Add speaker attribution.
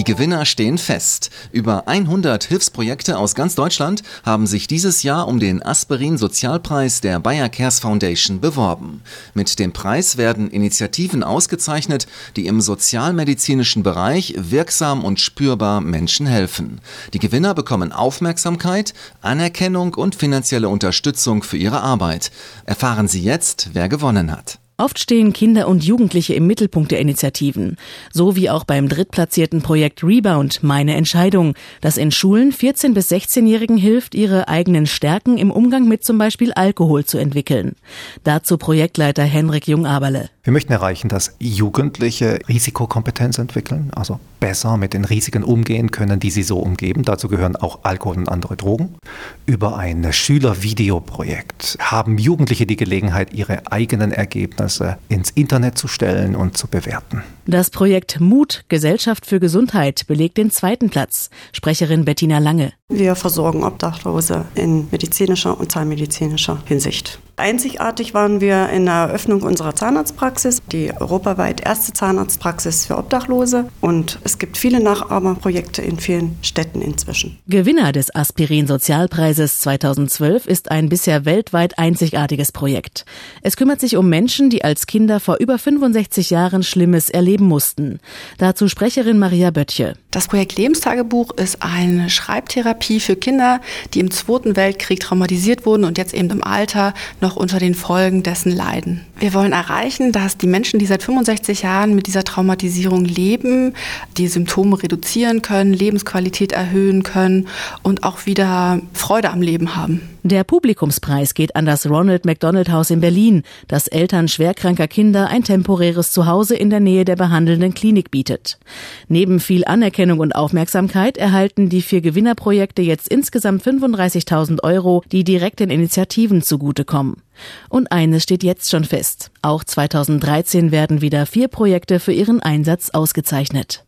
Speaker 1: Die Gewinner stehen fest. Über 100 Hilfsprojekte aus ganz Deutschland haben sich dieses Jahr um den Aspirin Sozialpreis der Bayer Cares Foundation beworben. Mit dem Preis werden Initiativen ausgezeichnet, die im sozialmedizinischen Bereich wirksam und spürbar Menschen helfen. Die Gewinner bekommen Aufmerksamkeit, Anerkennung und finanzielle Unterstützung für ihre Arbeit. Erfahren Sie jetzt, wer gewonnen hat.
Speaker 2: Oft stehen Kinder und Jugendliche im Mittelpunkt der Initiativen, so wie auch beim drittplatzierten Projekt Rebound Meine Entscheidung, das in Schulen 14 bis 16-Jährigen hilft, ihre eigenen Stärken im Umgang mit zum Beispiel Alkohol zu entwickeln. Dazu Projektleiter Henrik Jungaberle.
Speaker 3: Wir möchten erreichen, dass Jugendliche Risikokompetenz entwickeln, also besser mit den Risiken umgehen können, die sie so umgeben. Dazu gehören auch Alkohol und andere Drogen. Über ein Schülervideoprojekt haben Jugendliche die Gelegenheit, ihre eigenen Ergebnisse ins Internet zu stellen und zu bewerten.
Speaker 2: Das Projekt Mut Gesellschaft für Gesundheit belegt den zweiten Platz. Sprecherin Bettina Lange.
Speaker 4: Wir versorgen Obdachlose in medizinischer und zahnmedizinischer Hinsicht. Einzigartig waren wir in der Eröffnung unserer Zahnarztpraxis, die europaweit erste Zahnarztpraxis für Obdachlose. Und es gibt viele Nachahmerprojekte in vielen Städten inzwischen.
Speaker 2: Gewinner des Aspirin-Sozialpreises 2012 ist ein bisher weltweit einzigartiges Projekt. Es kümmert sich um Menschen, die als Kinder vor über 65 Jahren Schlimmes erleben mussten. Dazu Sprecherin Maria Böttche.
Speaker 5: Das Projekt Lebenstagebuch ist eine Schreibtherapie für Kinder, die im Zweiten Weltkrieg traumatisiert wurden und jetzt eben im Alter noch unter den Folgen dessen leiden. Wir wollen erreichen, dass die Menschen, die seit 65 Jahren mit dieser Traumatisierung leben, die Symptome reduzieren können, Lebensqualität erhöhen können und auch wieder Freude am Leben haben.
Speaker 2: Der Publikumspreis geht an das Ronald McDonald Haus in Berlin, das Eltern schwerkranker Kinder ein temporäres Zuhause in der Nähe der behandelnden Klinik bietet. Neben viel Anerkennung und Aufmerksamkeit erhalten die vier Gewinnerprojekte jetzt insgesamt 35.000 Euro, die direkt den Initiativen zugutekommen. Und eines steht jetzt schon fest. Auch 2013 werden wieder vier Projekte für ihren Einsatz ausgezeichnet.